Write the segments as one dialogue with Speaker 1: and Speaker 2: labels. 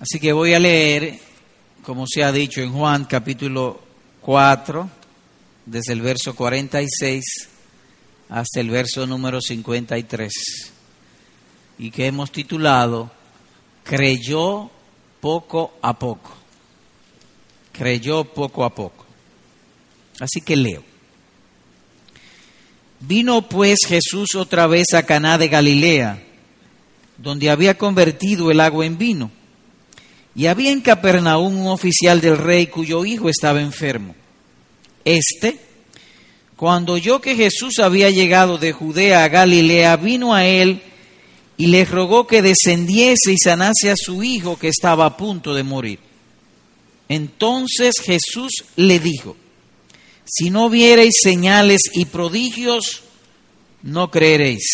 Speaker 1: Así que voy a leer, como se ha dicho en Juan capítulo 4, desde el verso 46 hasta el verso número 53, y que hemos titulado Creyó poco a poco. Creyó poco a poco. Así que leo. Vino pues Jesús otra vez a Caná de Galilea, donde había convertido el agua en vino. Y había en Capernaum un oficial del rey cuyo hijo estaba enfermo. Este, cuando oyó que Jesús había llegado de Judea a Galilea, vino a él y le rogó que descendiese y sanase a su hijo que estaba a punto de morir. Entonces Jesús le dijo, si no viereis señales y prodigios, no creeréis.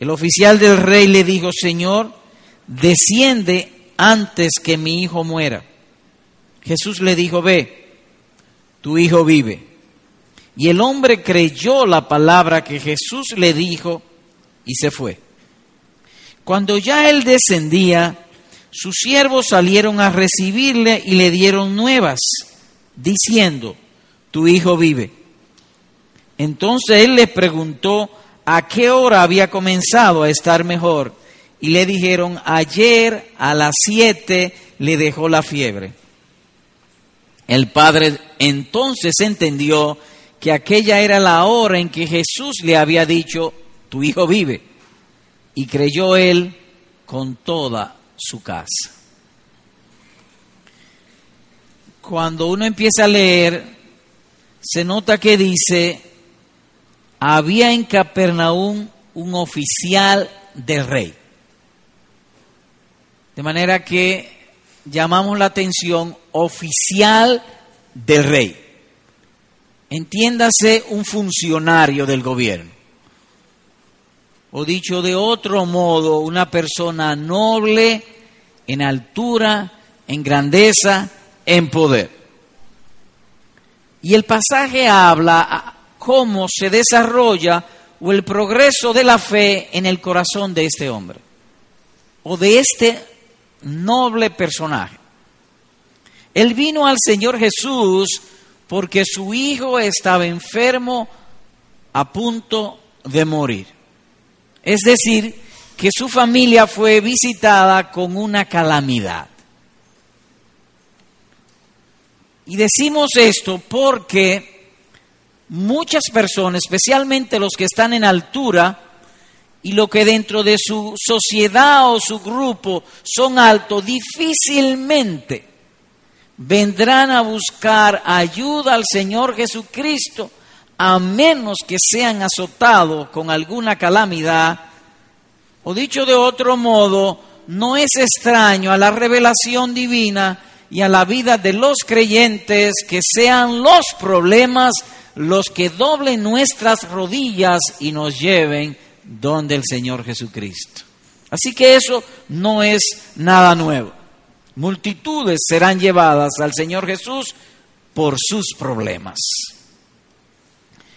Speaker 1: El oficial del rey le dijo, Señor, desciende antes que mi hijo muera. Jesús le dijo, ve, tu hijo vive. Y el hombre creyó la palabra que Jesús le dijo y se fue. Cuando ya él descendía, sus siervos salieron a recibirle y le dieron nuevas, diciendo, tu hijo vive. Entonces él le preguntó a qué hora había comenzado a estar mejor y le dijeron, ayer a las siete le dejó la fiebre. El padre entonces entendió que aquella era la hora en que Jesús le había dicho, tu hijo vive, y creyó él con toda su casa. Cuando uno empieza a leer, se nota que dice, había en Capernaum un oficial del rey. De manera que llamamos la atención oficial del rey. Entiéndase un funcionario del gobierno. O dicho de otro modo, una persona noble en altura, en grandeza, en poder. Y el pasaje habla cómo se desarrolla o el progreso de la fe en el corazón de este hombre o de este noble personaje. Él vino al Señor Jesús porque su hijo estaba enfermo a punto de morir. Es decir, que su familia fue visitada con una calamidad. Y decimos esto porque muchas personas, especialmente los que están en altura, y lo que dentro de su sociedad o su grupo son altos, difícilmente vendrán a buscar ayuda al Señor Jesucristo a menos que sean azotados con alguna calamidad. O dicho de otro modo, no es extraño a la revelación divina y a la vida de los creyentes que sean los problemas los que doblen nuestras rodillas y nos lleven donde el Señor Jesucristo. Así que eso no es nada nuevo. Multitudes serán llevadas al Señor Jesús por sus problemas.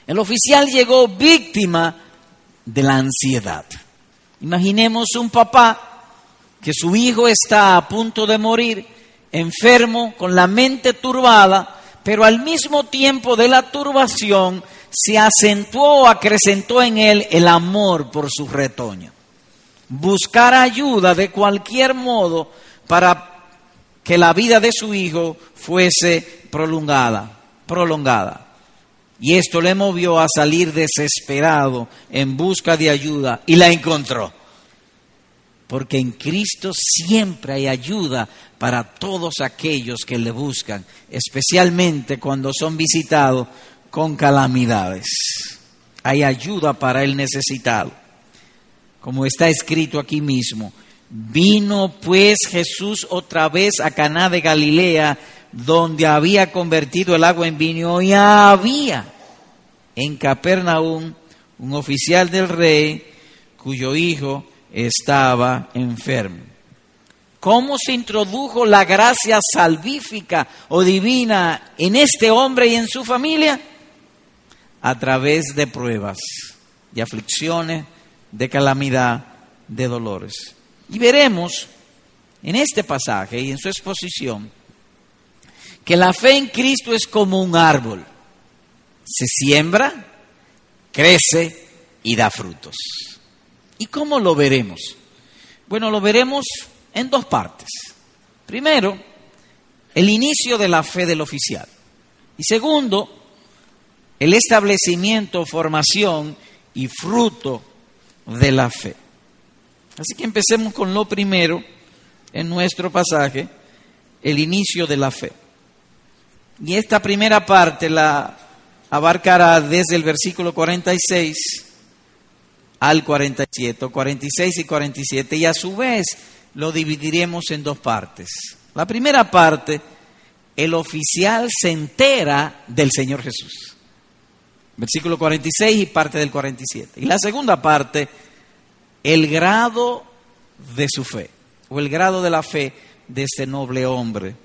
Speaker 1: El oficial llegó víctima de la ansiedad. Imaginemos un papá que su hijo está a punto de morir, enfermo, con la mente turbada, pero al mismo tiempo de la turbación se acentuó acrecentó en él el amor por su retoño. Buscar ayuda de cualquier modo para que la vida de su hijo fuese prolongada, prolongada. Y esto le movió a salir desesperado en busca de ayuda y la encontró. Porque en Cristo siempre hay ayuda para todos aquellos que le buscan, especialmente cuando son visitados con calamidades. Hay ayuda para el necesitado. Como está escrito aquí mismo, vino pues Jesús otra vez a Caná de Galilea, donde había convertido el agua en vino y había en Capernaum un oficial del rey cuyo hijo estaba enfermo. ¿Cómo se introdujo la gracia salvífica o divina en este hombre y en su familia? A través de pruebas, de aflicciones, de calamidad, de dolores. Y veremos en este pasaje y en su exposición que la fe en Cristo es como un árbol. Se siembra, crece y da frutos. ¿Y cómo lo veremos? Bueno, lo veremos en dos partes. Primero, el inicio de la fe del oficial. Y segundo, el establecimiento, formación y fruto de la fe. Así que empecemos con lo primero en nuestro pasaje, el inicio de la fe. Y esta primera parte la abarcará desde el versículo 46 al 47, 46 y 47, y a su vez lo dividiremos en dos partes. La primera parte, el oficial se entera del Señor Jesús. Versículo 46 y parte del 47. Y la segunda parte, el grado de su fe, o el grado de la fe de este noble hombre,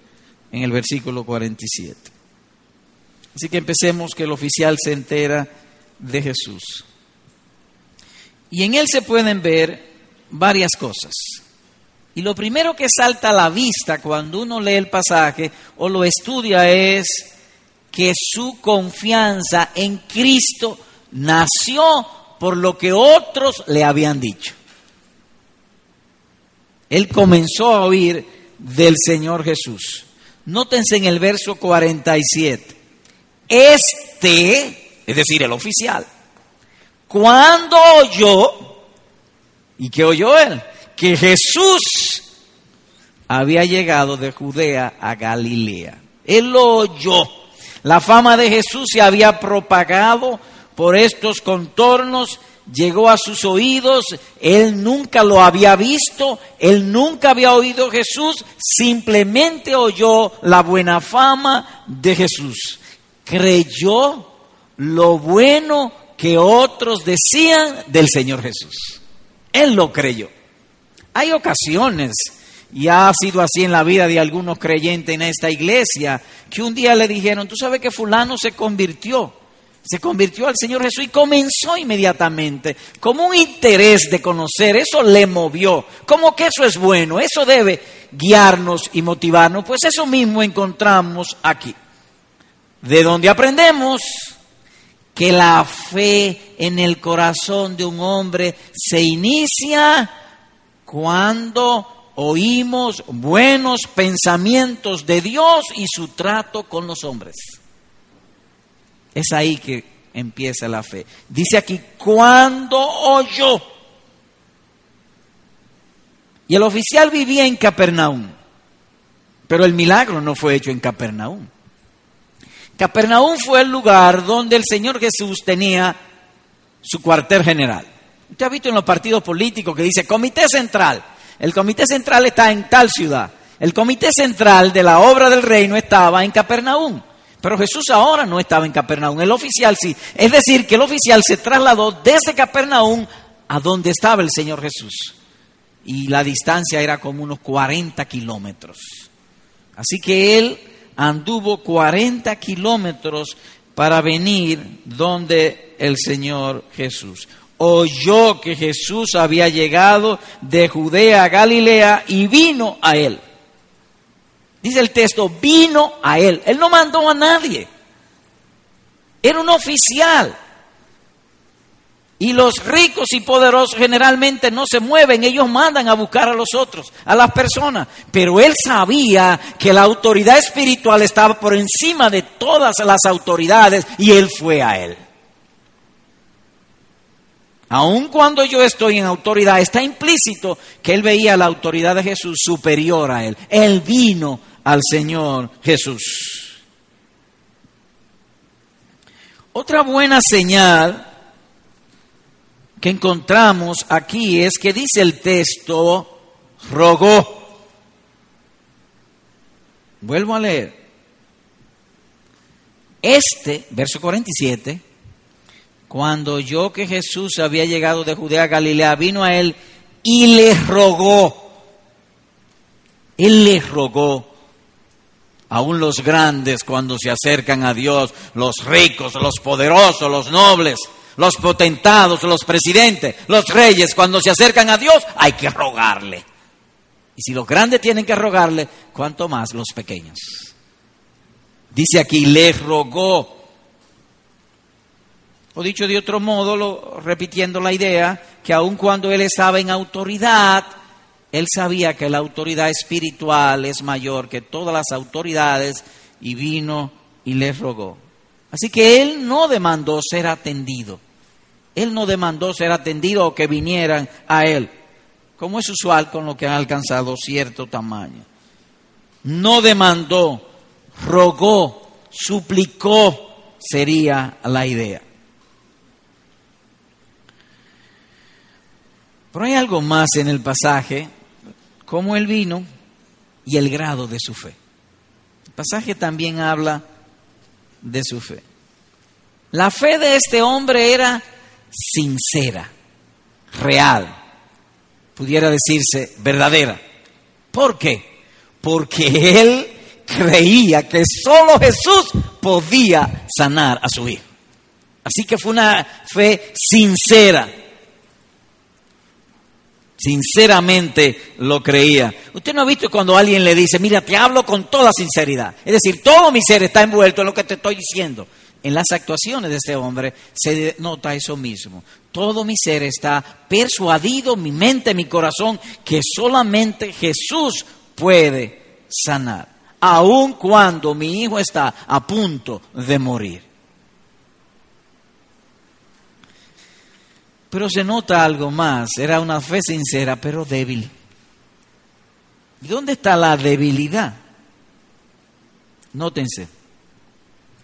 Speaker 1: en el versículo 47. Así que empecemos que el oficial se entera de Jesús. Y en él se pueden ver varias cosas. Y lo primero que salta a la vista cuando uno lee el pasaje o lo estudia es que su confianza en Cristo nació por lo que otros le habían dicho. Él comenzó a oír del Señor Jesús. Nótense en el verso 47. Este, es decir, el oficial, cuando oyó, ¿y qué oyó él? Que Jesús había llegado de Judea a Galilea. Él lo oyó. La fama de Jesús se había propagado por estos contornos, llegó a sus oídos, él nunca lo había visto, él nunca había oído Jesús, simplemente oyó la buena fama de Jesús. Creyó lo bueno que otros decían del Señor Jesús. Él lo creyó. Hay ocasiones, y ha sido así en la vida de algunos creyentes en esta iglesia, que un día le dijeron, tú sabes que fulano se convirtió, se convirtió al Señor Jesús y comenzó inmediatamente, como un interés de conocer, eso le movió, como que eso es bueno, eso debe guiarnos y motivarnos, pues eso mismo encontramos aquí, de donde aprendemos que la fe en el corazón de un hombre se inicia cuando oímos buenos pensamientos de Dios y su trato con los hombres. Es ahí que empieza la fe. Dice aquí, cuando oyó. Y el oficial vivía en Capernaum, pero el milagro no fue hecho en Capernaum. Capernaum fue el lugar donde el Señor Jesús tenía su cuartel general. Usted ha visto en los partidos políticos que dice comité central. El comité central está en tal ciudad. El comité central de la obra del reino estaba en Capernaum. Pero Jesús ahora no estaba en Capernaum, el oficial sí. Es decir, que el oficial se trasladó desde Capernaum a donde estaba el Señor Jesús. Y la distancia era como unos 40 kilómetros. Así que él anduvo 40 kilómetros para venir donde el Señor Jesús. Oyó que Jesús había llegado de Judea a Galilea y vino a él. Dice el texto, vino a él. Él no mandó a nadie. Era un oficial. Y los ricos y poderosos generalmente no se mueven, ellos mandan a buscar a los otros, a las personas. Pero él sabía que la autoridad espiritual estaba por encima de todas las autoridades y él fue a él. Aun cuando yo estoy en autoridad, está implícito que él veía la autoridad de Jesús superior a él. Él vino al Señor Jesús. Otra buena señal que encontramos aquí es que dice el texto, rogó. Vuelvo a leer. Este, verso 47, cuando oyó que Jesús había llegado de Judea a Galilea, vino a él y le rogó. Él le rogó. Aún los grandes cuando se acercan a Dios, los ricos, los poderosos, los nobles, los potentados, los presidentes, los reyes, cuando se acercan a Dios, hay que rogarle. Y si los grandes tienen que rogarle, ¿cuánto más los pequeños? Dice aquí, le rogó. Dicho de otro modo, lo, repitiendo la idea, que aun cuando él estaba en autoridad, él sabía que la autoridad espiritual es mayor que todas las autoridades y vino y le rogó. Así que él no demandó ser atendido. Él no demandó ser atendido o que vinieran a él, como es usual con lo que han alcanzado cierto tamaño. No demandó, rogó, suplicó, sería la idea. Pero hay algo más en el pasaje, como el vino y el grado de su fe. El pasaje también habla de su fe. La fe de este hombre era sincera, real, pudiera decirse verdadera. ¿Por qué? Porque él creía que solo Jesús podía sanar a su hijo. Así que fue una fe sincera. Sinceramente lo creía. Usted no ha visto cuando alguien le dice, mira, te hablo con toda sinceridad. Es decir, todo mi ser está envuelto en lo que te estoy diciendo. En las actuaciones de este hombre se nota eso mismo. Todo mi ser está persuadido, mi mente, mi corazón, que solamente Jesús puede sanar, aun cuando mi hijo está a punto de morir. Pero se nota algo más, era una fe sincera, pero débil. ¿Y dónde está la debilidad? Nótense,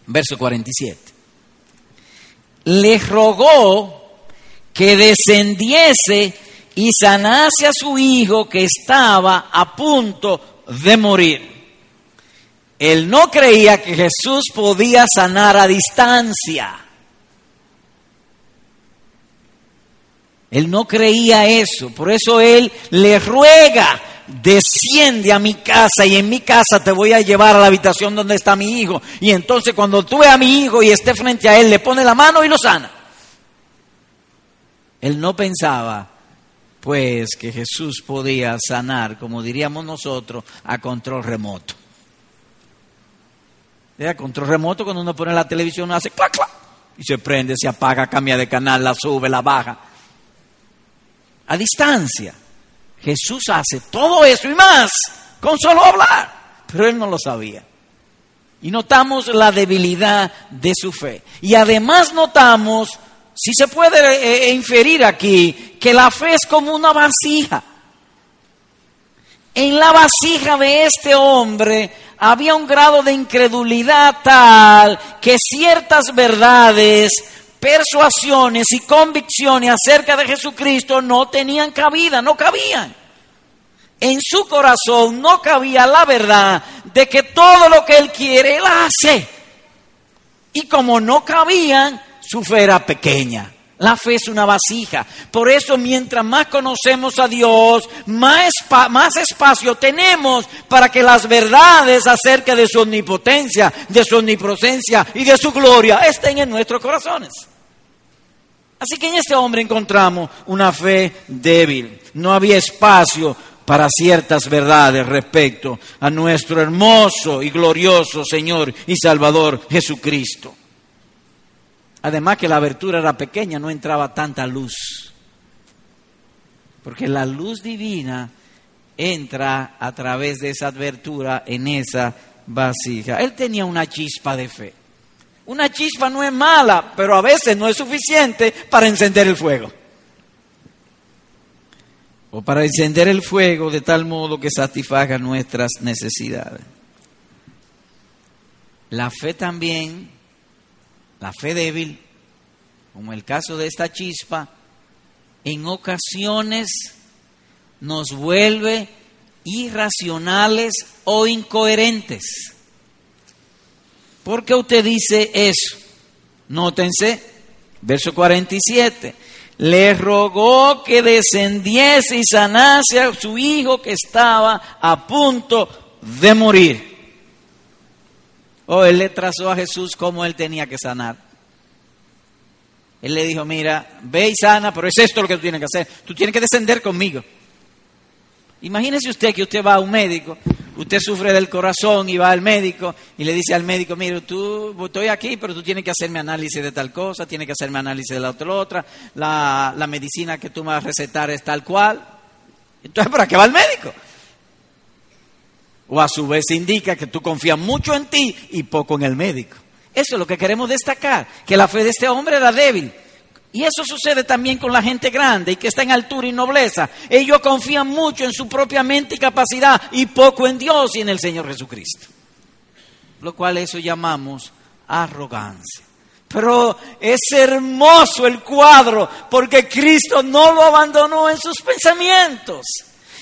Speaker 1: verso 47. Le rogó que descendiese y sanase a su hijo que estaba a punto de morir. Él no creía que Jesús podía sanar a distancia. Él no creía eso, por eso él le ruega, desciende a mi casa y en mi casa te voy a llevar a la habitación donde está mi hijo. Y entonces cuando tú a mi hijo y esté frente a él, le pone la mano y lo sana. Él no pensaba, pues, que Jesús podía sanar, como diríamos nosotros, a control remoto. A control remoto cuando uno pone la televisión hace clac, clac, y se prende, se apaga, cambia de canal, la sube, la baja a distancia. Jesús hace todo eso y más con solo hablar, pero él no lo sabía. Y notamos la debilidad de su fe. Y además notamos, si se puede eh, eh, inferir aquí, que la fe es como una vasija. En la vasija de este hombre había un grado de incredulidad tal que ciertas verdades persuasiones y convicciones acerca de Jesucristo no tenían cabida, no cabían. En su corazón no cabía la verdad de que todo lo que Él quiere, Él hace. Y como no cabían, su fe era pequeña. La fe es una vasija. Por eso mientras más conocemos a Dios, más, más, espacio tenemos para que las verdades acerca de su omnipotencia, de su omnipresencia y de su gloria estén en nuestros corazones. Así que en este hombre encontramos una fe débil. No había espacio para ciertas verdades respecto a nuestro hermoso y glorioso Señor y Salvador Jesucristo. Además que la abertura era pequeña, no entraba tanta luz. Porque la luz divina entra a través de esa abertura en esa vasija. Él tenía una chispa de fe. Una chispa no es mala, pero a veces no es suficiente para encender el fuego. O para encender el fuego de tal modo que satisfaga nuestras necesidades. La fe también, la fe débil, como el caso de esta chispa, en ocasiones nos vuelve irracionales o incoherentes. ¿Por qué usted dice eso? Nótense, verso 47. Le rogó que descendiese y sanase a su hijo que estaba a punto de morir. Oh, él le trazó a Jesús cómo él tenía que sanar. Él le dijo, mira, ve y sana, pero es esto lo que tú tienes que hacer. Tú tienes que descender conmigo. Imagínese usted que usted va a un médico, usted sufre del corazón y va al médico y le dice al médico, mire, tú estoy aquí, pero tú tienes que hacerme análisis de tal cosa, tienes que hacerme análisis de la otra, otra la, la medicina que tú me vas a recetar es tal cual. Entonces, ¿para qué va el médico? O a su vez indica que tú confías mucho en ti y poco en el médico. Eso es lo que queremos destacar, que la fe de este hombre era débil. Y eso sucede también con la gente grande y que está en altura y nobleza. Ellos confían mucho en su propia mente y capacidad y poco en Dios y en el Señor Jesucristo. Lo cual eso llamamos arrogancia. Pero es hermoso el cuadro porque Cristo no lo abandonó en sus pensamientos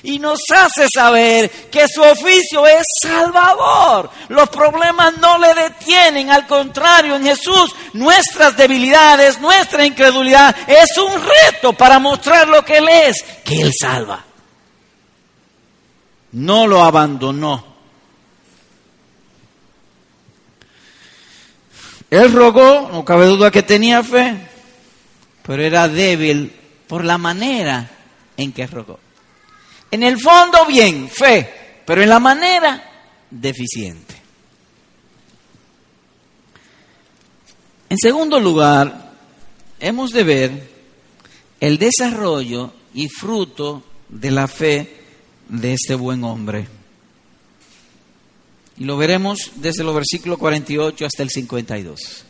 Speaker 1: y nos hace saber que su oficio es salvador. Los problemas no le detienen, al contrario, en Jesús nuestras debilidades, nuestra incredulidad es un reto para mostrar lo que Él es, que Él salva. No lo abandonó. Él rogó, no cabe duda que tenía fe, pero era débil por la manera en que rogó. En el fondo bien, fe, pero en la manera deficiente. En segundo lugar, hemos de ver el desarrollo y fruto de la fe de este buen hombre. Y lo veremos desde los versículos 48 hasta el 52.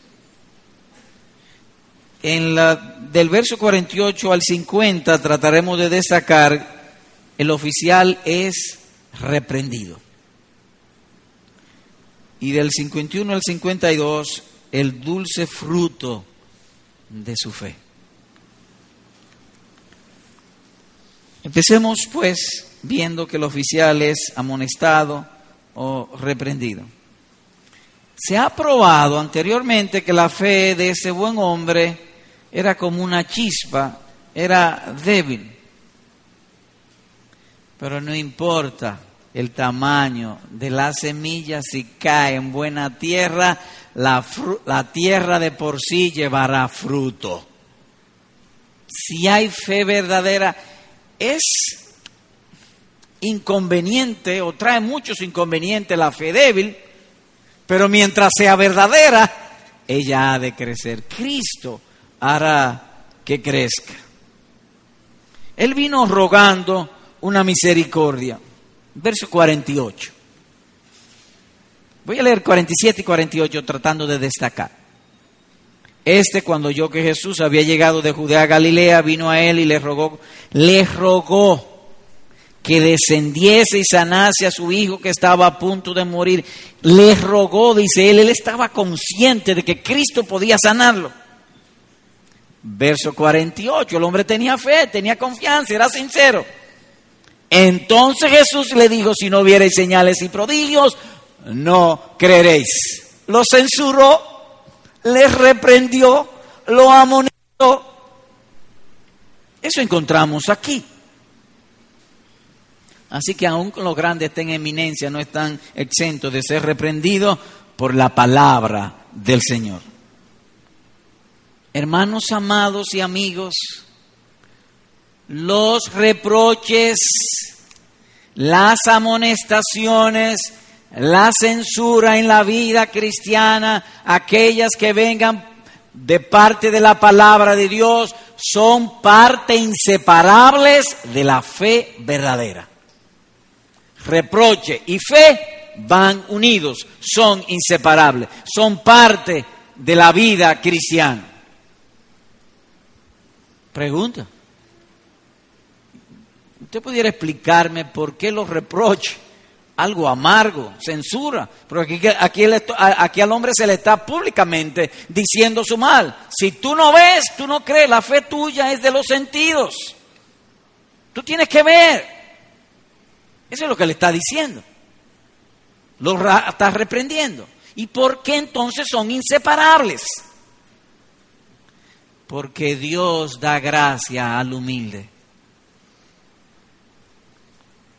Speaker 1: En la, del verso 48 al 50 trataremos de destacar el oficial es reprendido. Y del 51 al 52, el dulce fruto de su fe. Empecemos pues viendo que el oficial es amonestado o reprendido. Se ha probado anteriormente que la fe de ese buen hombre era como una chispa, era débil. Pero no importa el tamaño de la semilla, si cae en buena tierra, la, la tierra de por sí llevará fruto. Si hay fe verdadera, es inconveniente o trae muchos inconvenientes la fe débil, pero mientras sea verdadera, ella ha de crecer. Cristo hará que crezca. Él vino rogando una misericordia. Verso 48. Voy a leer 47 y 48 tratando de destacar. Este cuando yo que Jesús había llegado de Judea a Galilea, vino a él y le rogó, le rogó que descendiese y sanase a su hijo que estaba a punto de morir. Le rogó, dice él, él estaba consciente de que Cristo podía sanarlo. Verso 48, el hombre tenía fe, tenía confianza, era sincero. Entonces Jesús le dijo, si no viereis señales y prodigios, no creeréis. Lo censuró, le reprendió, lo amonestó. Eso encontramos aquí. Así que aun los grandes estén en eminencia, no están exentos de ser reprendidos por la palabra del Señor. Hermanos amados y amigos, los reproches, las amonestaciones, la censura en la vida cristiana, aquellas que vengan de parte de la palabra de Dios, son parte inseparables de la fe verdadera. Reproche y fe van unidos, son inseparables, son parte de la vida cristiana. Pregunta. ¿Usted pudiera explicarme por qué los reproches? Algo amargo, censura, porque aquí, aquí, al hombre se le está públicamente diciendo su mal. Si tú no ves, tú no crees, la fe tuya es de los sentidos. Tú tienes que ver. Eso es lo que le está diciendo. Lo está reprendiendo. ¿Y por qué entonces son inseparables? Porque Dios da gracia al humilde.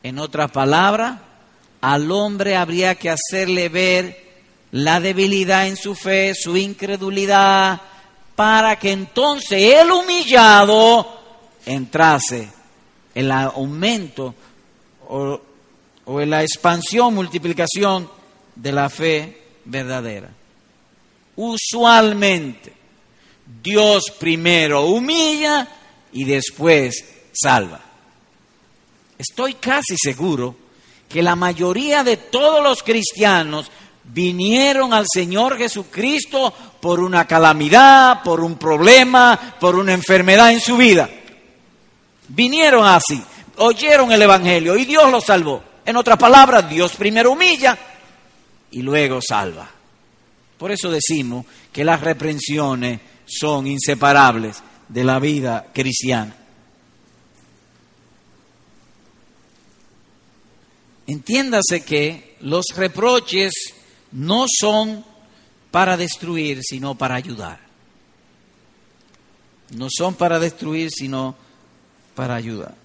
Speaker 1: En otras palabras, al hombre habría que hacerle ver la debilidad en su fe, su incredulidad, para que entonces el humillado entrase el aumento o en la expansión, multiplicación de la fe verdadera. Usualmente, Dios primero humilla y después salva. Estoy casi seguro que la mayoría de todos los cristianos vinieron al Señor Jesucristo por una calamidad, por un problema, por una enfermedad en su vida. Vinieron así, oyeron el Evangelio y Dios los salvó. En otras palabras, Dios primero humilla y luego salva. Por eso decimos que las reprensiones son inseparables de la vida cristiana. Entiéndase que los reproches no son para destruir, sino para ayudar. No son para destruir, sino para ayudar.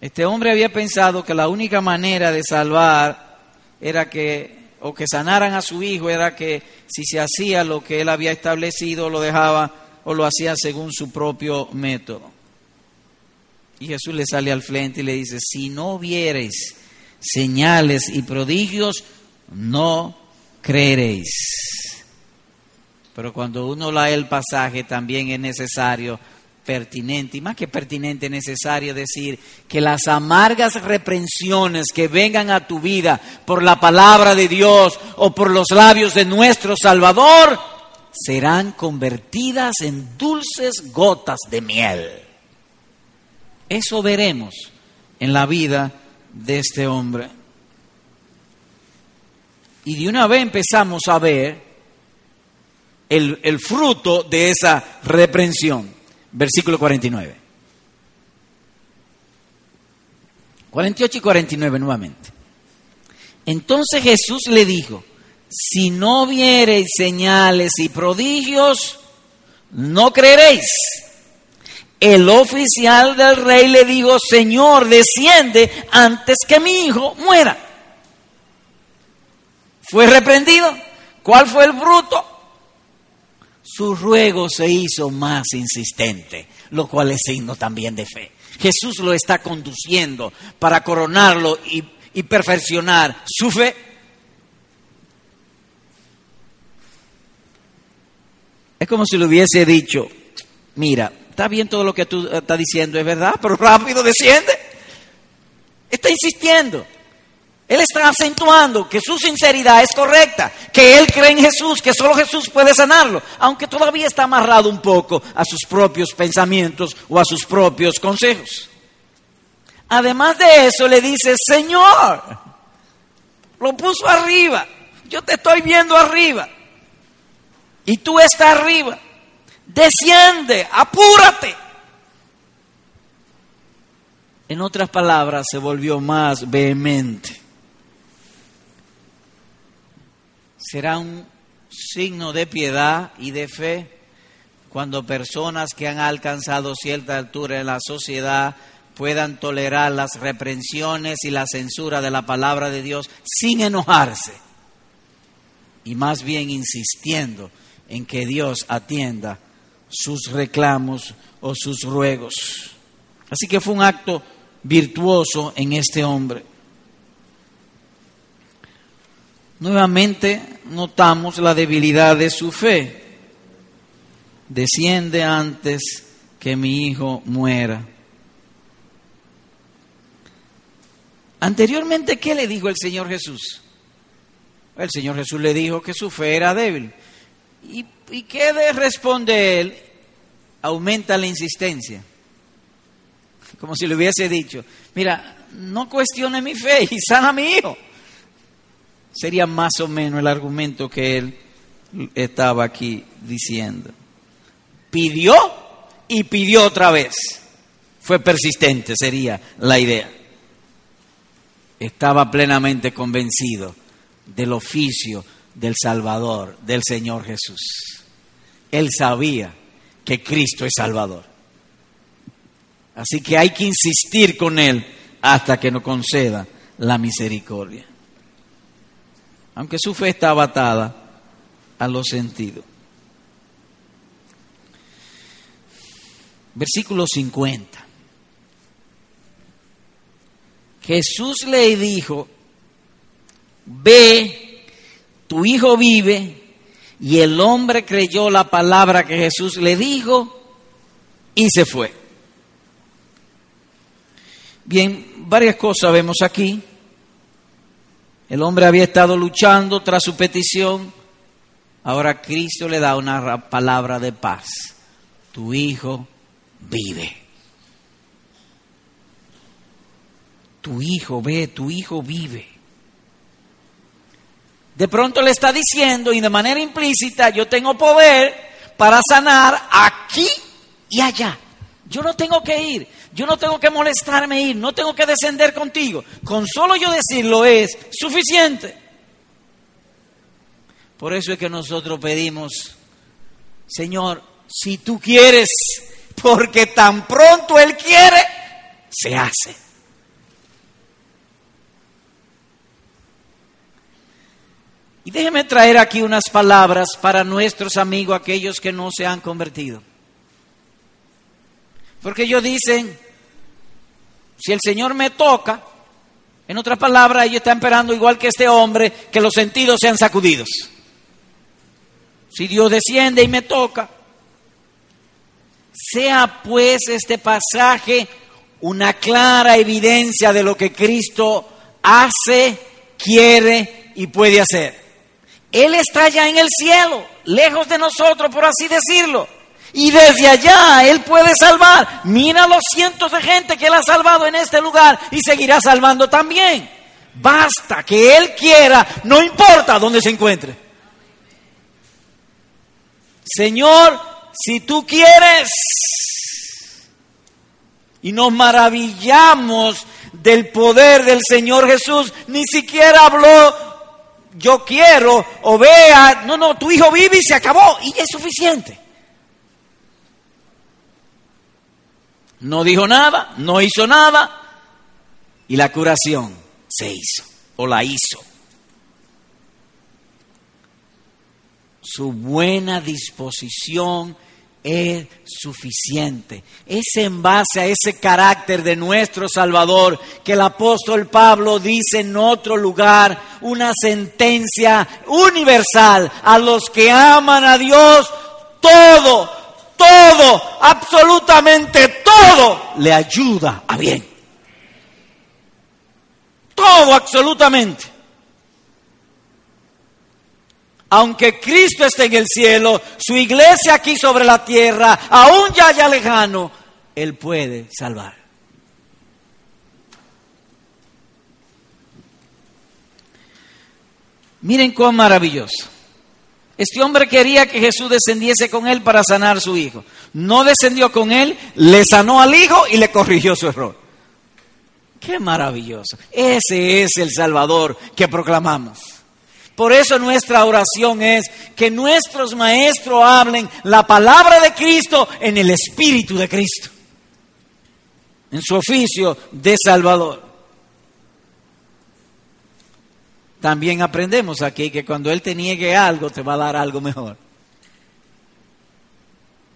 Speaker 1: Este hombre había pensado que la única manera de salvar era que, o que sanaran a su hijo, era que si se hacía lo que él había establecido, lo dejaba o lo hacía según su propio método. Y Jesús le sale al frente y le dice, si no viereis señales y prodigios, no creeréis. Pero cuando uno lee el pasaje también es necesario, pertinente, y más que pertinente, necesario decir que las amargas reprensiones que vengan a tu vida por la palabra de Dios o por los labios de nuestro Salvador serán convertidas en dulces gotas de miel. Eso veremos en la vida de este hombre. Y de una vez empezamos a ver el, el fruto de esa reprensión. Versículo 49. 48 y 49 nuevamente. Entonces Jesús le dijo, si no viereis señales y prodigios, no creeréis el oficial del rey le dijo, Señor, desciende antes que mi hijo muera. Fue reprendido. ¿Cuál fue el fruto? Su ruego se hizo más insistente, lo cual es signo también de fe. Jesús lo está conduciendo para coronarlo y, y perfeccionar su fe. Es como si le hubiese dicho, mira, está bien todo lo que tú eh, estás diciendo, es verdad, pero rápido desciende. Está insistiendo. Él está acentuando que su sinceridad es correcta, que él cree en Jesús, que solo Jesús puede sanarlo, aunque todavía está amarrado un poco a sus propios pensamientos o a sus propios consejos. Además de eso, le dice, Señor, lo puso arriba, yo te estoy viendo arriba, y tú estás arriba desciende, apúrate. En otras palabras, se volvió más vehemente. Será un signo de piedad y de fe cuando personas que han alcanzado cierta altura en la sociedad puedan tolerar las reprensiones y la censura de la palabra de Dios sin enojarse y más bien insistiendo en que Dios atienda sus reclamos o sus ruegos. Así que fue un acto virtuoso en este hombre. Nuevamente notamos la debilidad de su fe. Desciende antes que mi hijo muera. Anteriormente, ¿qué le dijo el Señor Jesús? El Señor Jesús le dijo que su fe era débil. ¿Y, y qué de responde él? Aumenta la insistencia. Como si le hubiese dicho, mira, no cuestione mi fe y sana mi hijo. Sería más o menos el argumento que él estaba aquí diciendo. Pidió y pidió otra vez. Fue persistente, sería la idea. Estaba plenamente convencido del oficio del Salvador, del Señor Jesús. Él sabía que Cristo es Salvador. Así que hay que insistir con Él hasta que nos conceda la misericordia. Aunque su fe estaba atada a los sentidos. Versículo 50. Jesús le dijo, ve, tu hijo vive, y el hombre creyó la palabra que Jesús le dijo y se fue. Bien, varias cosas vemos aquí. El hombre había estado luchando tras su petición. Ahora Cristo le da una palabra de paz. Tu hijo vive. Tu hijo ve, tu hijo vive. De pronto le está diciendo y de manera implícita, yo tengo poder para sanar aquí y allá. Yo no tengo que ir, yo no tengo que molestarme ir, no tengo que descender contigo. Con solo yo decirlo es suficiente. Por eso es que nosotros pedimos, Señor, si tú quieres, porque tan pronto Él quiere, se hace. Y déjeme traer aquí unas palabras para nuestros amigos, aquellos que no se han convertido. Porque ellos dicen, si el Señor me toca, en otras palabras, ellos están esperando igual que este hombre, que los sentidos sean sacudidos. Si Dios desciende y me toca, sea pues este pasaje una clara evidencia de lo que Cristo hace, quiere y puede hacer. Él está ya en el cielo, lejos de nosotros, por así decirlo. Y desde allá Él puede salvar. Mira los cientos de gente que Él ha salvado en este lugar y seguirá salvando también. Basta que Él quiera, no importa dónde se encuentre. Señor, si tú quieres, y nos maravillamos del poder del Señor Jesús, ni siquiera habló yo quiero o vea, no, no, tu hijo vive y se acabó y es suficiente. No dijo nada, no hizo nada y la curación se hizo o la hizo. Su buena disposición es suficiente. Es en base a ese carácter de nuestro Salvador que el apóstol Pablo dice en otro lugar una sentencia universal a los que aman a Dios, todo, todo, absolutamente todo le ayuda a bien. Todo, absolutamente. Aunque Cristo esté en el cielo, su iglesia aquí sobre la tierra, aún ya haya lejano, Él puede salvar. Miren cuán maravilloso. Este hombre quería que Jesús descendiese con él para sanar a su hijo. No descendió con él, le sanó al hijo y le corrigió su error. Qué maravilloso. Ese es el Salvador que proclamamos. Por eso nuestra oración es que nuestros maestros hablen la palabra de Cristo en el Espíritu de Cristo, en su oficio de Salvador. También aprendemos aquí que cuando Él te niegue algo, te va a dar algo mejor.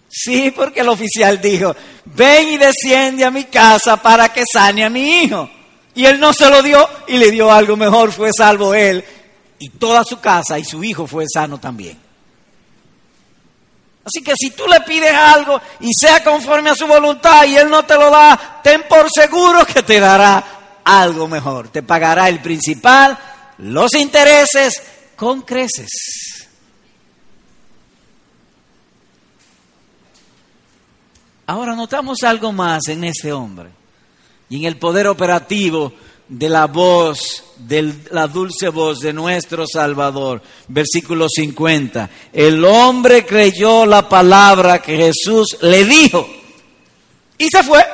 Speaker 1: Sí, porque el oficial dijo, ven y desciende a mi casa para que sane a mi hijo. Y él no se lo dio y le dio algo mejor, fue salvo él y toda su casa y su hijo fue sano también. Así que si tú le pides algo y sea conforme a su voluntad y Él no te lo da, ten por seguro que te dará algo mejor. Te pagará el principal, los intereses con creces. Ahora notamos algo más en este hombre y en el poder operativo de la voz, de la dulce voz de nuestro Salvador. Versículo 50. El hombre creyó la palabra que Jesús le dijo y se fue.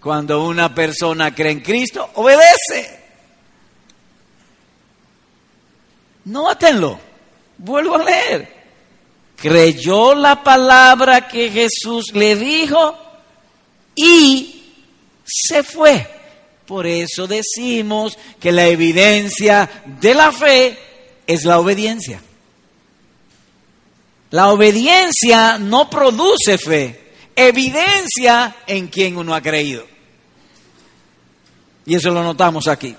Speaker 1: Cuando una persona cree en Cristo, obedece. Nótenlo. Vuelvo a leer. Creyó la palabra que Jesús le dijo y se fue. Por eso decimos que la evidencia de la fe es la obediencia. La obediencia no produce fe, evidencia en quien uno ha creído. Y eso lo notamos aquí.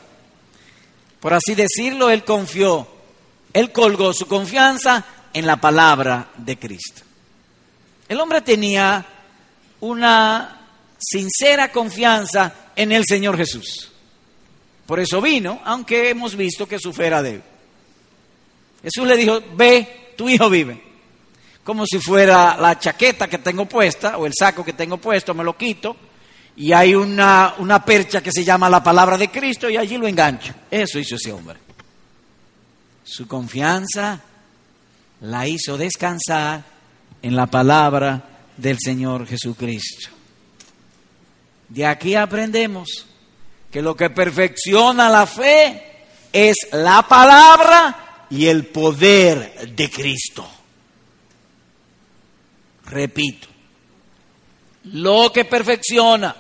Speaker 1: Por así decirlo, él confió, él colgó su confianza en la palabra de Cristo. El hombre tenía una sincera confianza en el Señor Jesús. Por eso vino, aunque hemos visto que su fe era débil. Jesús le dijo, ve, tu hijo vive. Como si fuera la chaqueta que tengo puesta o el saco que tengo puesto, me lo quito y hay una, una percha que se llama la palabra de Cristo y allí lo engancho. Eso hizo ese hombre. Su confianza la hizo descansar en la palabra del Señor Jesucristo. De aquí aprendemos que lo que perfecciona la fe es la palabra y el poder de Cristo. Repito, lo que perfecciona,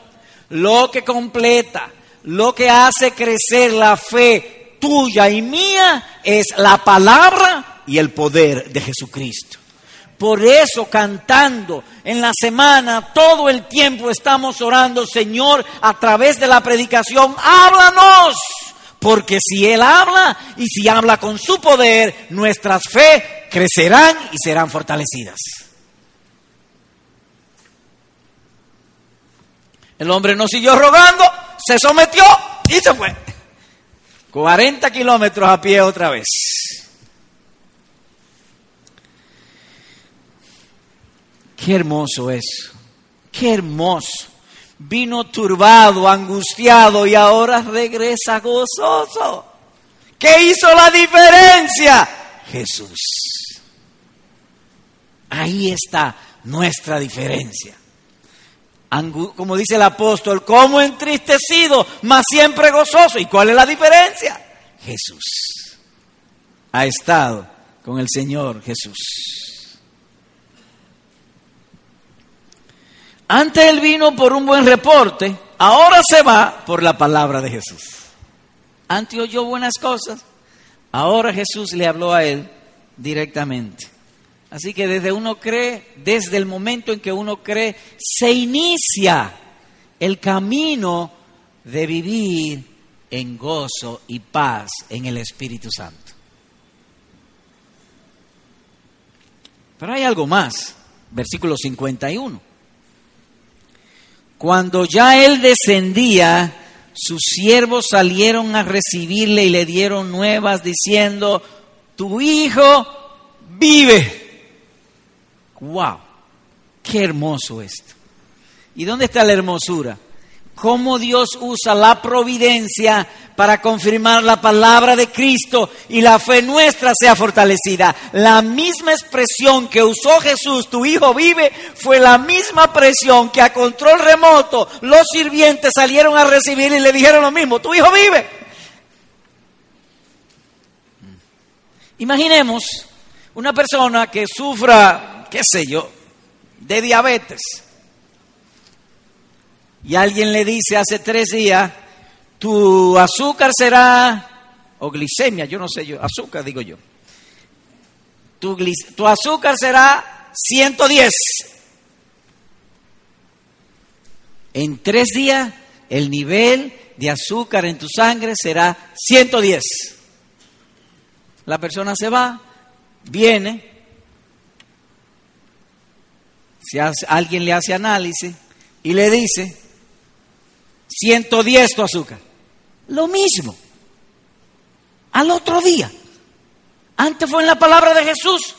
Speaker 1: lo que completa, lo que hace crecer la fe tuya y mía es la palabra y el poder de Jesucristo. Por eso cantando en la semana, todo el tiempo estamos orando, Señor, a través de la predicación, háblanos. Porque si Él habla y si habla con su poder, nuestras fe crecerán y serán fortalecidas. El hombre no siguió rogando, se sometió y se fue. 40 kilómetros a pie otra vez. Qué hermoso eso, qué hermoso. Vino turbado, angustiado y ahora regresa gozoso. ¿Qué hizo la diferencia? Jesús. Ahí está nuestra diferencia. Como dice el apóstol, como entristecido, mas siempre gozoso. ¿Y cuál es la diferencia? Jesús. Ha estado con el Señor Jesús. Antes él vino por un buen reporte, ahora se va por la palabra de Jesús. Antes oyó buenas cosas, ahora Jesús le habló a él directamente. Así que desde uno cree, desde el momento en que uno cree, se inicia el camino de vivir en gozo y paz en el Espíritu Santo. Pero hay algo más, versículo 51. Cuando ya él descendía, sus siervos salieron a recibirle y le dieron nuevas diciendo, tu hijo vive. ¡Wow! ¡Qué hermoso esto! ¿Y dónde está la hermosura? cómo Dios usa la providencia para confirmar la palabra de Cristo y la fe nuestra sea fortalecida. La misma expresión que usó Jesús, tu hijo vive, fue la misma presión que a control remoto los sirvientes salieron a recibir y le dijeron lo mismo, tu hijo vive. Imaginemos una persona que sufra, qué sé yo, de diabetes y alguien le dice hace tres días, tu azúcar será, o glicemia, yo no sé yo, azúcar digo yo, tu, tu azúcar será 110. En tres días el nivel de azúcar en tu sangre será 110. La persona se va, viene, si alguien le hace análisis y le dice, 110 tu azúcar. Lo mismo. Al otro día. Antes fue en la palabra de Jesús.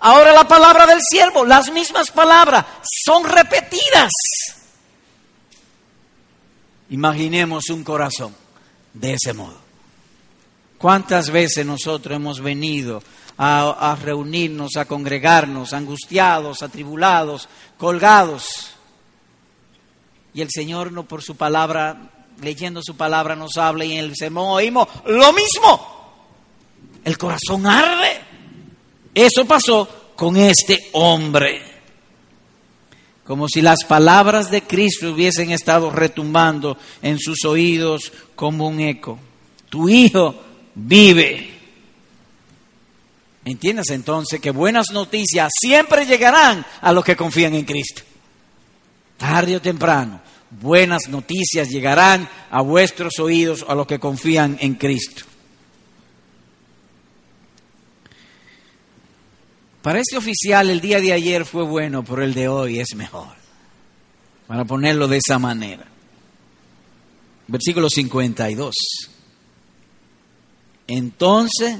Speaker 1: Ahora la palabra del siervo. Las mismas palabras son repetidas. Imaginemos un corazón de ese modo. ¿Cuántas veces nosotros hemos venido a, a, reunirnos, a congregarnos, angustiados, atribulados, colgados? Y el Señor no por su palabra, leyendo su palabra, nos habla y en el sermón oímos lo mismo. El corazón arde. Eso pasó con este hombre. Como si las palabras de Cristo hubiesen estado retumbando en sus oídos como un eco. Tu hijo vive. ¿Entiendes entonces que buenas noticias siempre llegarán a los que confían en Cristo? Tarde o temprano buenas noticias llegarán a vuestros oídos a los que confían en Cristo. Para este oficial el día de ayer fue bueno, pero el de hoy es mejor. Para ponerlo de esa manera. Versículo 52. Entonces,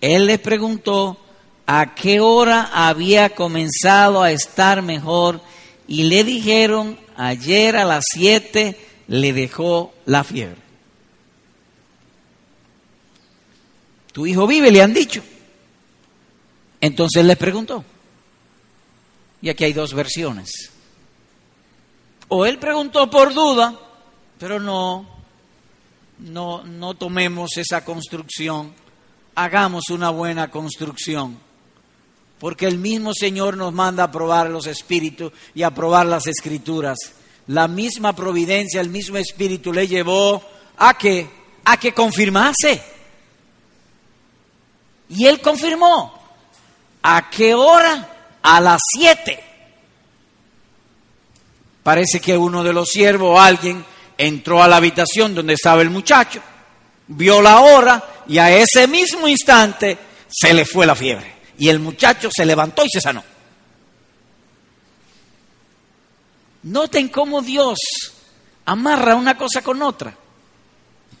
Speaker 1: él les preguntó a qué hora había comenzado a estar mejor y le dijeron, ayer a las siete le dejó la fiebre. Tu hijo vive, le han dicho. Entonces les preguntó. Y aquí hay dos versiones. O él preguntó por duda, pero no, no, no tomemos esa construcción, hagamos una buena construcción, porque el mismo Señor nos manda a probar los espíritus y a probar las escrituras. La misma providencia, el mismo espíritu le llevó a que, a que confirmase. Y él confirmó. ¿A qué hora? A las siete. Parece que uno de los siervos o alguien entró a la habitación donde estaba el muchacho, vio la hora y a ese mismo instante se le fue la fiebre. Y el muchacho se levantó y se sanó. Noten cómo Dios amarra una cosa con otra.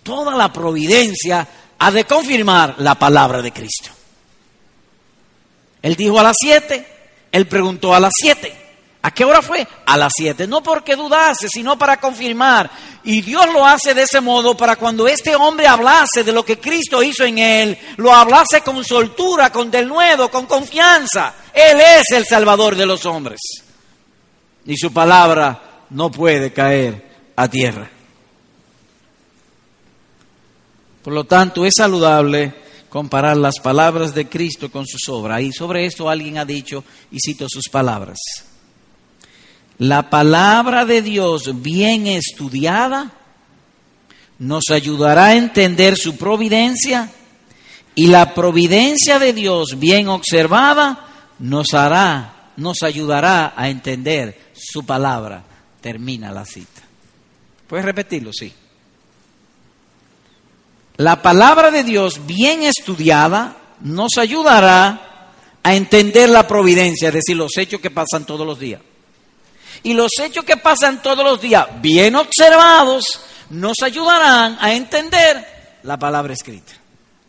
Speaker 1: Toda la providencia ha de confirmar la palabra de Cristo. Él dijo a las siete, él preguntó a las siete. ¿A qué hora fue? A las siete. No porque dudase, sino para confirmar. Y Dios lo hace de ese modo para cuando este hombre hablase de lo que Cristo hizo en él, lo hablase con soltura, con denuedo, con confianza. Él es el Salvador de los hombres. Y su palabra no puede caer a tierra. Por lo tanto, es saludable comparar las palabras de Cristo con sus obras. Y sobre esto alguien ha dicho, y cito sus palabras, la palabra de Dios bien estudiada nos ayudará a entender su providencia y la providencia de Dios bien observada nos hará, nos ayudará a entender su palabra. Termina la cita. ¿Puedes repetirlo? Sí. La palabra de Dios bien estudiada nos ayudará a entender la providencia, es decir, los hechos que pasan todos los días. Y los hechos que pasan todos los días, bien observados, nos ayudarán a entender la palabra escrita.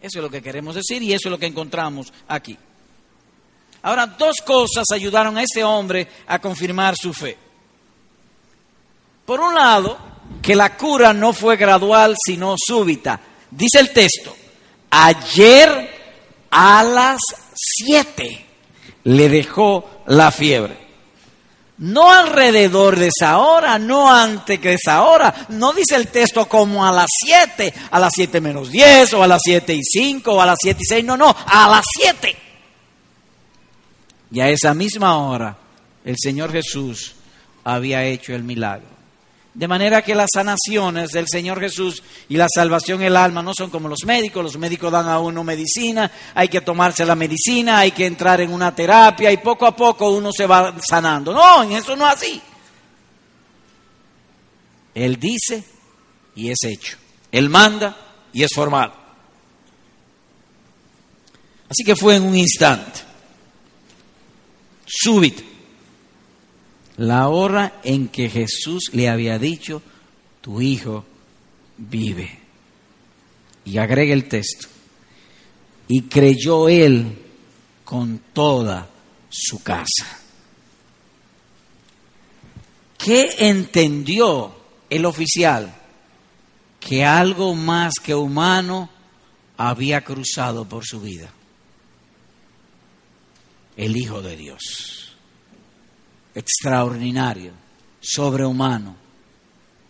Speaker 1: Eso es lo que queremos decir y eso es lo que encontramos aquí. Ahora, dos cosas ayudaron a este hombre a confirmar su fe. Por un lado, que la cura no fue gradual, sino súbita. Dice el texto, ayer a las siete le dejó la fiebre. No alrededor de esa hora, no antes de esa hora. No dice el texto como a las siete, a las siete menos diez, o a las siete y cinco, o a las siete y seis. No, no, a las siete. Y a esa misma hora el Señor Jesús había hecho el milagro. De manera que las sanaciones del Señor Jesús y la salvación del alma no son como los médicos. Los médicos dan a uno medicina, hay que tomarse la medicina, hay que entrar en una terapia y poco a poco uno se va sanando. No, en eso no es así. Él dice y es hecho. Él manda y es formal. Así que fue en un instante, súbito la hora en que Jesús le había dicho, tu hijo vive. Y agrega el texto, y creyó él con toda su casa. ¿Qué entendió el oficial? Que algo más que humano había cruzado por su vida. El Hijo de Dios extraordinario, sobrehumano.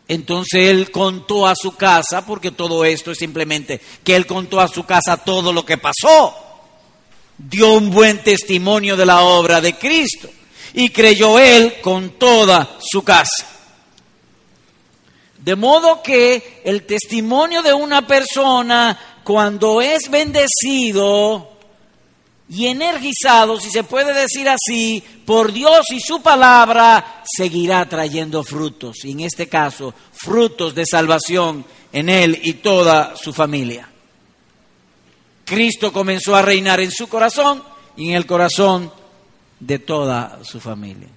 Speaker 1: Entonces él contó a su casa, porque todo esto es simplemente que él contó a su casa todo lo que pasó. Dio un buen testimonio de la obra de Cristo y creyó él con toda su casa. De modo que el testimonio de una persona cuando es bendecido y energizados, si se puede decir así, por Dios y su palabra, seguirá trayendo frutos, y en este caso, frutos de salvación en él y toda su familia. Cristo comenzó a reinar en su corazón y en el corazón de toda su familia.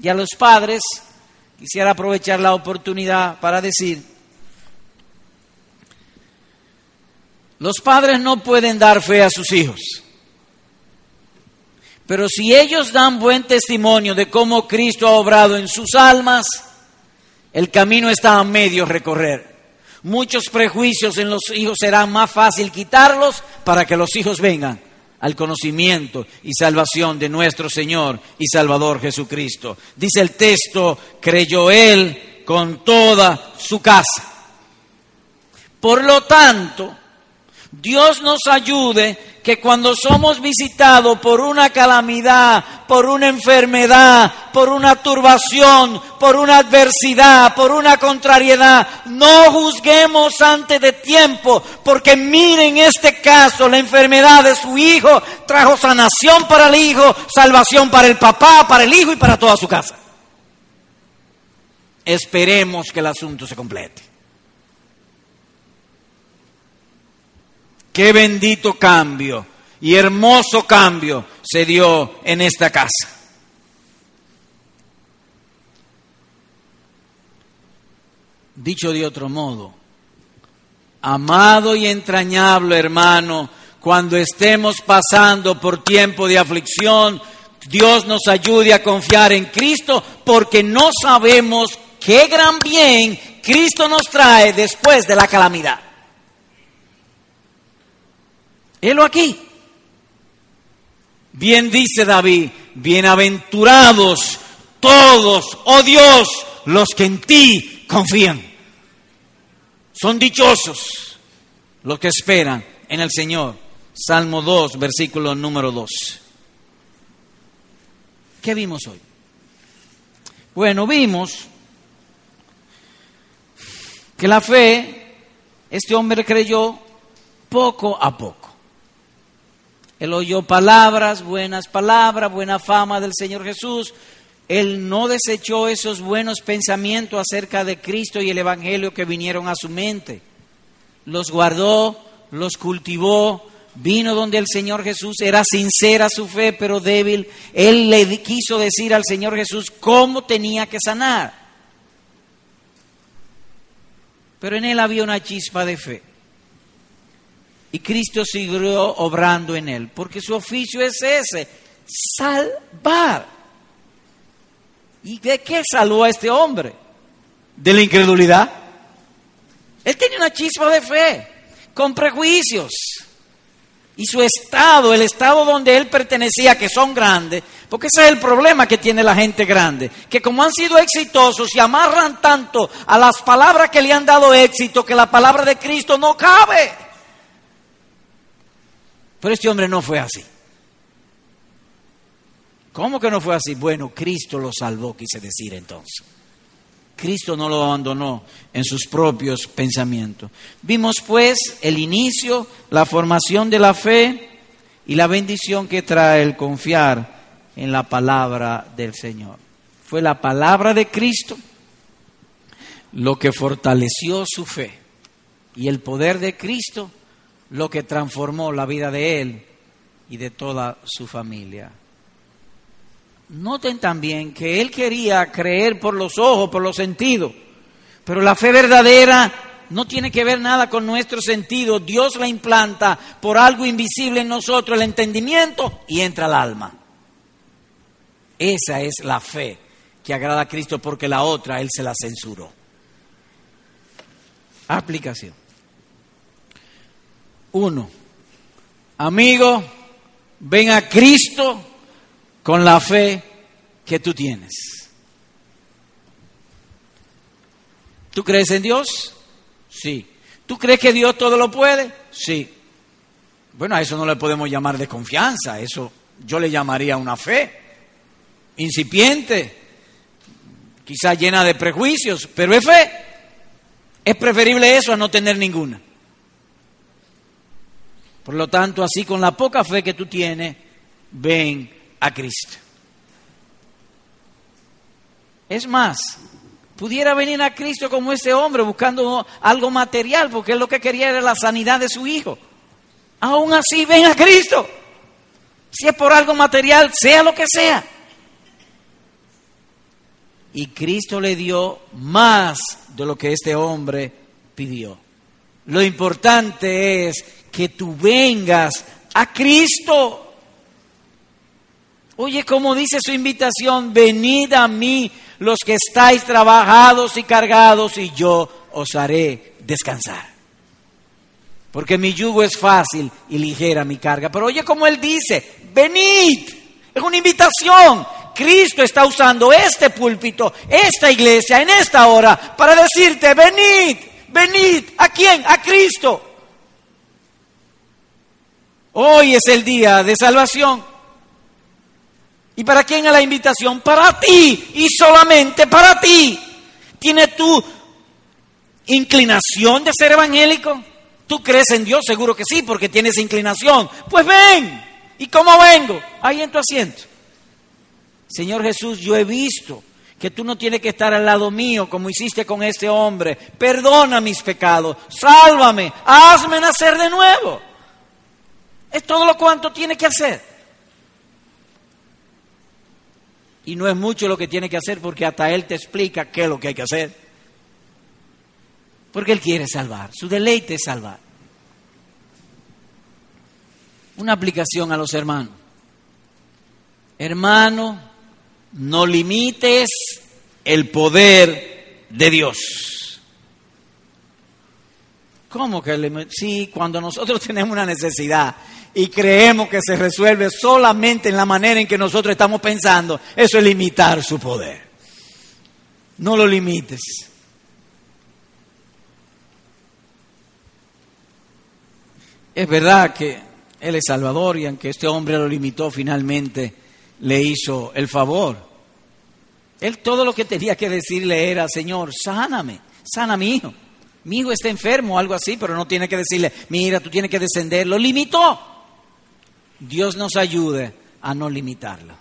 Speaker 1: Y a los padres quisiera aprovechar la oportunidad para decir, los padres no pueden dar fe a sus hijos. Pero si ellos dan buen testimonio de cómo Cristo ha obrado en sus almas, el camino está a medio recorrer. Muchos prejuicios en los hijos será más fácil quitarlos para que los hijos vengan al conocimiento y salvación de nuestro Señor y Salvador Jesucristo. Dice el texto, creyó él con toda su casa. Por lo tanto, Dios nos ayude que cuando somos visitados por una calamidad, por una enfermedad, por una turbación, por una adversidad, por una contrariedad, no juzguemos antes de tiempo, porque miren este caso, la enfermedad de su hijo trajo sanación para el hijo, salvación para el papá, para el hijo y para toda su casa. Esperemos que el asunto se complete. Qué bendito cambio y hermoso cambio se dio en esta casa. Dicho de otro modo, amado y entrañable hermano, cuando estemos pasando por tiempo de aflicción, Dios nos ayude a confiar en Cristo porque no sabemos qué gran bien Cristo nos trae después de la calamidad. Helo aquí. Bien dice David, bienaventurados todos, oh Dios, los que en ti confían. Son dichosos los que esperan en el Señor. Salmo 2, versículo número 2. ¿Qué vimos hoy? Bueno, vimos que la fe, este hombre creyó poco a poco. Él oyó palabras, buenas palabras, buena fama del Señor Jesús. Él no desechó esos buenos pensamientos acerca de Cristo y el Evangelio que vinieron a su mente. Los guardó, los cultivó, vino donde el Señor Jesús era sincera su fe, pero débil. Él le quiso decir al Señor Jesús cómo tenía que sanar. Pero en él había una chispa de fe. Y Cristo siguió obrando en él, porque su oficio es ese, salvar. ¿Y de qué salvó a este hombre? De la incredulidad. Él tenía una chispa de fe, con prejuicios. Y su estado, el estado donde él pertenecía, que son grandes, porque ese es el problema que tiene la gente grande, que como han sido exitosos y amarran tanto a las palabras que le han dado éxito, que la palabra de Cristo no cabe. Pero este hombre no fue así. ¿Cómo que no fue así? Bueno, Cristo lo salvó, quise decir entonces. Cristo no lo abandonó en sus propios pensamientos. Vimos pues el inicio, la formación de la fe y la bendición que trae el confiar en la palabra del Señor. Fue la palabra de Cristo lo que fortaleció su fe y el poder de Cristo lo que transformó la vida de él y de toda su familia. Noten también que él quería creer por los ojos, por los sentidos, pero la fe verdadera no tiene que ver nada con nuestro sentido. Dios la implanta por algo invisible en nosotros, el entendimiento, y entra al alma. Esa es la fe que agrada a Cristo porque la otra Él se la censuró. Aplicación. Uno, amigo, ven a Cristo con la fe que tú tienes. ¿Tú crees en Dios? Sí. ¿Tú crees que Dios todo lo puede? Sí. Bueno, a eso no le podemos llamar de confianza, eso yo le llamaría una fe incipiente, quizá llena de prejuicios, pero es fe. Es preferible eso a no tener ninguna. Por lo tanto, así con la poca fe que tú tienes, ven a Cristo. Es más, pudiera venir a Cristo como ese hombre buscando algo material, porque lo que quería era la sanidad de su hijo. Aún así, ven a Cristo. Si es por algo material, sea lo que sea. Y Cristo le dio más de lo que este hombre pidió. Lo importante es que tú vengas a Cristo. Oye, como dice su invitación, venid a mí los que estáis trabajados y cargados y yo os haré descansar. Porque mi yugo es fácil y ligera mi carga. Pero oye como él dice, venid. Es una invitación. Cristo está usando este púlpito, esta iglesia, en esta hora, para decirte, venid, venid. ¿A quién? A Cristo. Hoy es el día de salvación. ¿Y para quién es la invitación? Para ti y solamente para ti. ¿Tiene tu inclinación de ser evangélico? ¿Tú crees en Dios? Seguro que sí, porque tienes inclinación. Pues ven. ¿Y cómo vengo? Ahí en tu asiento. Señor Jesús, yo he visto que tú no tienes que estar al lado mío como hiciste con este hombre. Perdona mis pecados, sálvame, hazme nacer de nuevo. Es todo lo cuanto tiene que hacer. Y no es mucho lo que tiene que hacer porque hasta Él te explica qué es lo que hay que hacer. Porque Él quiere salvar, su deleite es salvar. Una aplicación a los hermanos. Hermano, no limites el poder de Dios. ¿Cómo que le... Sí, cuando nosotros tenemos una necesidad y creemos que se resuelve solamente en la manera en que nosotros estamos pensando, eso es limitar su poder. No lo limites. Es verdad que Él es Salvador y aunque este hombre lo limitó, finalmente le hizo el favor. Él todo lo que tenía que decirle era, Señor, sáname, sana mi hijo. Mi hijo está enfermo o algo así, pero no tiene que decirle, mira, tú tienes que descender. Lo limitó. Dios nos ayude a no limitarlo.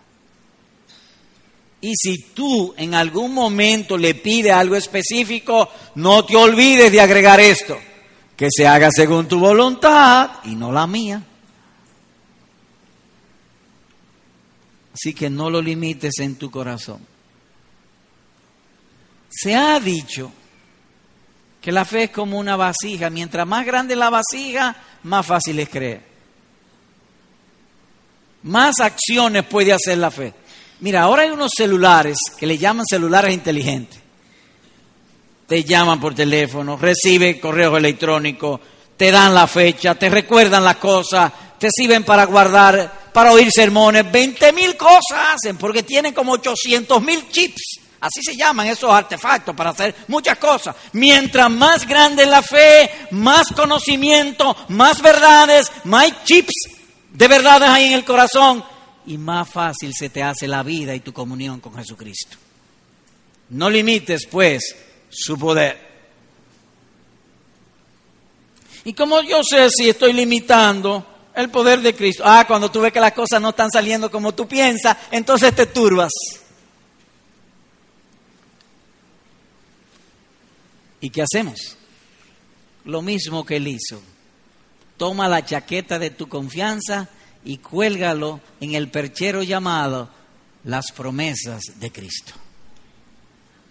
Speaker 1: Y si tú en algún momento le pides algo específico, no te olvides de agregar esto, que se haga según tu voluntad y no la mía. Así que no lo limites en tu corazón. Se ha dicho que la fe es como una vasija. Mientras más grande la vasija, más fácil es creer más acciones puede hacer la fe. Mira, ahora hay unos celulares que le llaman celulares inteligentes. Te llaman por teléfono, reciben correo electrónico, te dan la fecha, te recuerdan las cosas, te sirven para guardar, para oír sermones, 20 mil cosas hacen, porque tienen como 800 mil chips. Así se llaman esos artefactos para hacer muchas cosas. Mientras más grande la fe, más conocimiento, más verdades, más chips de verdad hay en el corazón y más fácil se te hace la vida y tu comunión con Jesucristo. No limites, pues, su poder. ¿Y como yo sé si estoy limitando el poder de Cristo? Ah, cuando tú ves que las cosas no están saliendo como tú piensas, entonces te turbas. ¿Y qué hacemos? Lo mismo que él hizo toma la chaqueta de tu confianza y cuélgalo en el perchero llamado las promesas de Cristo.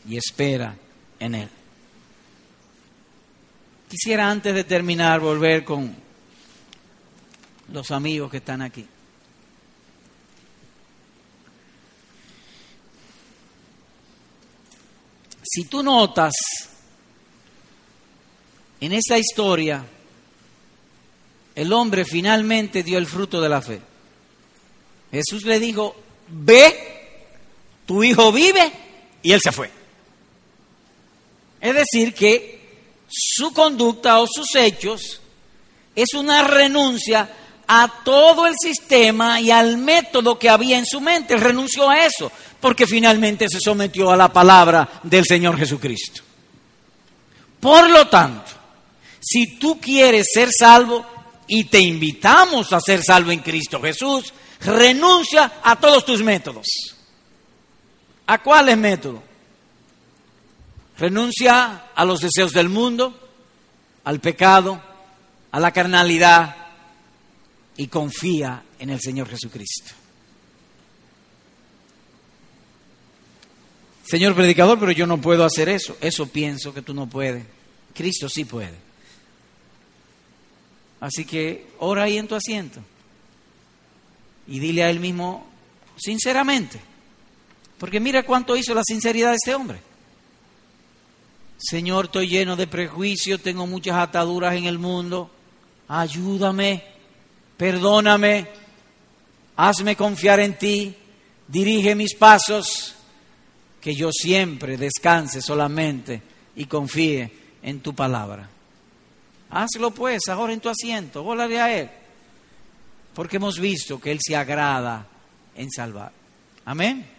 Speaker 1: Y espera en Él. Quisiera antes de terminar volver con los amigos que están aquí. Si tú notas en esta historia el hombre finalmente dio el fruto de la fe. Jesús le dijo, ve, tu hijo vive, y él se fue. Es decir, que su conducta o sus hechos es una renuncia a todo el sistema y al método que había en su mente. Renunció a eso, porque finalmente se sometió a la palabra del Señor Jesucristo. Por lo tanto, si tú quieres ser salvo, y te invitamos a ser salvo en Cristo Jesús, renuncia a todos tus métodos. ¿A cuáles métodos? Renuncia a los deseos del mundo, al pecado, a la carnalidad y confía en el Señor Jesucristo. Señor predicador, pero yo no puedo hacer eso. Eso pienso que tú no puedes. Cristo sí puede. Así que ora ahí en tu asiento y dile a él mismo sinceramente. Porque mira cuánto hizo la sinceridad de este hombre. Señor, estoy lleno de prejuicios, tengo muchas ataduras en el mundo. Ayúdame, perdóname, hazme confiar en ti, dirige mis pasos, que yo siempre descanse solamente y confíe en tu palabra. Hazlo pues ahora en tu asiento, órale a Él, porque hemos visto que Él se agrada en salvar. Amén.